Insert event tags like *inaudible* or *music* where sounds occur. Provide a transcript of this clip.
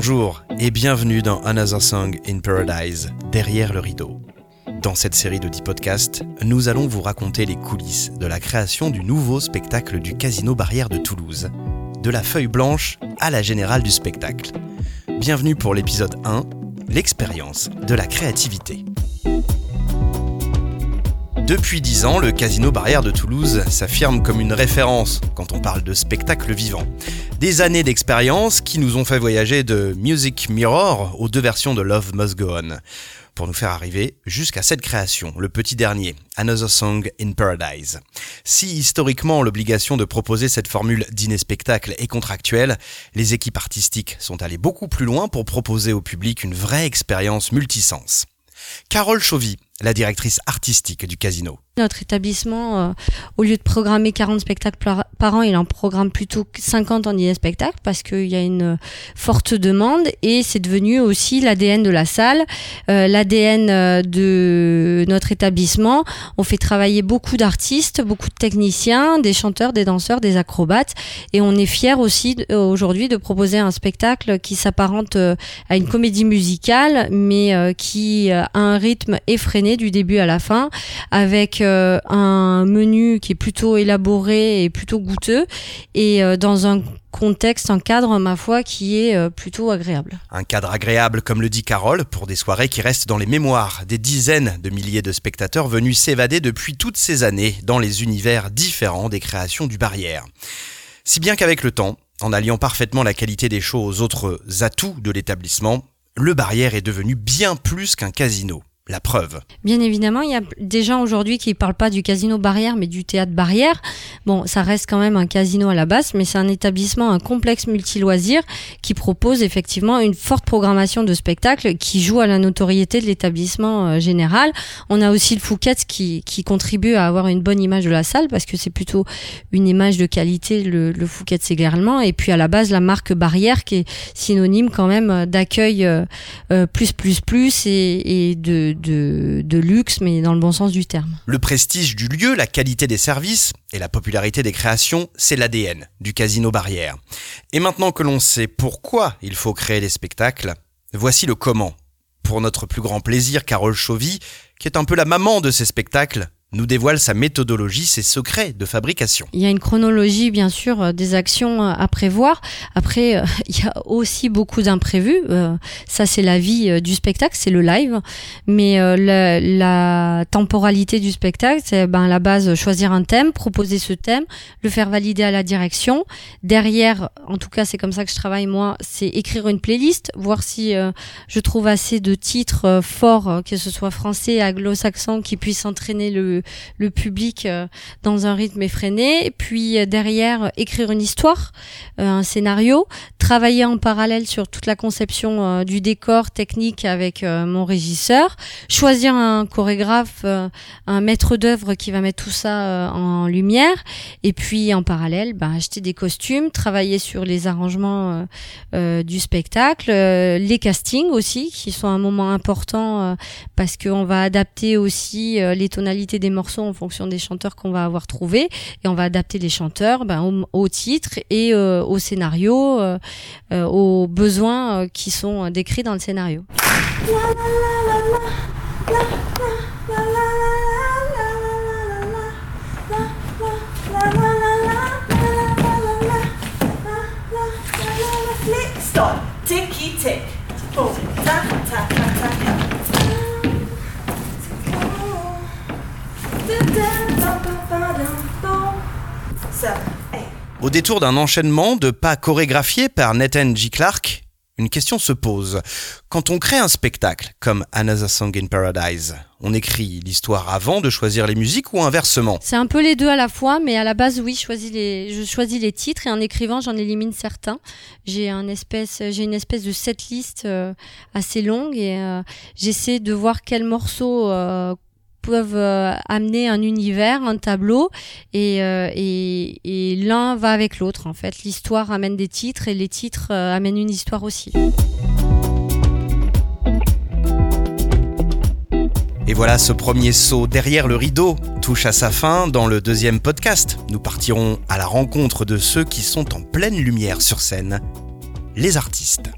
Bonjour et bienvenue dans Another Song in Paradise, derrière le rideau. Dans cette série de 10 podcasts, nous allons vous raconter les coulisses de la création du nouveau spectacle du Casino Barrière de Toulouse, de la feuille blanche à la générale du spectacle. Bienvenue pour l'épisode 1, l'expérience de la créativité. Depuis 10 ans, le Casino Barrière de Toulouse s'affirme comme une référence quand on parle de spectacle vivant. Des années d'expérience qui nous ont fait voyager de Music Mirror aux deux versions de Love Must Go On, pour nous faire arriver jusqu'à cette création, le petit dernier, Another Song in Paradise. Si historiquement l'obligation de proposer cette formule dîner-spectacle est contractuelle, les équipes artistiques sont allées beaucoup plus loin pour proposer au public une vraie expérience multisens. Carole Chauvy, la directrice artistique du casino. Notre établissement, euh, au lieu de programmer 40 spectacles par, an, il en programme plutôt 50 en dîner spectacle parce qu'il y a une forte demande et c'est devenu aussi l'ADN de la salle, euh, l'ADN euh, de notre établissement. On fait travailler beaucoup d'artistes, beaucoup de techniciens, des chanteurs, des danseurs, des acrobates et on est fiers aussi aujourd'hui de proposer un spectacle qui s'apparente à une comédie musicale mais qui a un rythme effréné du début à la fin avec euh, un menu qui est plutôt élaboré et plutôt et euh, dans un contexte, un cadre, ma foi, qui est euh, plutôt agréable. Un cadre agréable, comme le dit Carole, pour des soirées qui restent dans les mémoires des dizaines de milliers de spectateurs venus s'évader depuis toutes ces années dans les univers différents des créations du Barrière. Si bien qu'avec le temps, en alliant parfaitement la qualité des shows aux autres atouts de l'établissement, le Barrière est devenu bien plus qu'un casino la preuve. Bien évidemment, il y a des gens aujourd'hui qui ne parlent pas du casino barrière, mais du théâtre barrière. Bon, ça reste quand même un casino à la base, mais c'est un établissement, un complexe multi-loisirs qui propose effectivement une forte programmation de spectacles qui joue à la notoriété de l'établissement euh, général. On a aussi le Fouquet's qui, qui contribue à avoir une bonne image de la salle parce que c'est plutôt une image de qualité, le, le Fouquet's également. Et puis à la base, la marque barrière qui est synonyme quand même d'accueil euh, euh, plus, plus, plus et de de, luxe, mais dans le bon sens du terme. Le prestige du lieu, la qualité des services et la popularité des créations, c'est l'ADN du Casino Barrière. Et maintenant que l'on sait pourquoi il faut créer les spectacles, voici le comment. Pour notre plus grand plaisir, Carole Chauvy, qui est un peu la maman de ces spectacles, nous dévoile sa méthodologie, ses secrets de fabrication. Il y a une chronologie, bien sûr, euh, des actions euh, à prévoir. Après, euh, *laughs* il y a aussi beaucoup d'imprévus. ça, c'est la vie du spectacle, c'est le live. Mais la, temporalité du spectacle, c'est ben, à la base choisir un thème, proposer ce thème, le faire valider à la direction. Derrière, en tout cas, c'est comme ça que je travaille moi, c'est écrire une playlist, voir si je trouve assez de titres forts, que ce soit français, anglo-saxon, qui puissent entraîner le le, public euh, dans un rythme effréné, puis euh, derrière écrire une histoire, euh, un scénario, travailler en parallèle sur toute la conception du décor technique avec mon régisseur, choisir un chorégraphe, un maître d'œuvre qui va mettre tout ça en lumière, et puis en parallèle, bah, acheter des costumes, travailler sur les arrangements du spectacle, les castings aussi, qui sont un moment important parce qu'on va adapter aussi les tonalités des morceaux en fonction des chanteurs qu'on va avoir trouvés et on va adapter les chanteurs ben, au, titre et euh, au scénario, euh, euh, aux besoins qui sont décrits dans le scénario. Au détour d'un enchaînement de pas chorégraphiés par Nathan G. Clark, une question se pose. Quand on crée un spectacle comme Another Song in Paradise, on écrit l'histoire avant de choisir les musiques ou inversement? C'est un peu les deux à la fois, mais à la base, oui, je choisis les, titres et en écrivant, j'en élimine certains. J'ai une espèce de setlist euh, assez longue et euh, j'essaie de voir quels morceaux euh, peuvent euh, amener un univers, un tableau, euh, et, et, l'un va avec l'autre en fait. L'histoire amène des titres et les titres euh, amènent une histoire aussi. Et voilà, ce premier saut derrière le rideau touche à sa fin dans le deuxième podcast. Nous partirons à la rencontre de ceux qui sont en pleine lumière sur scène, les artistes.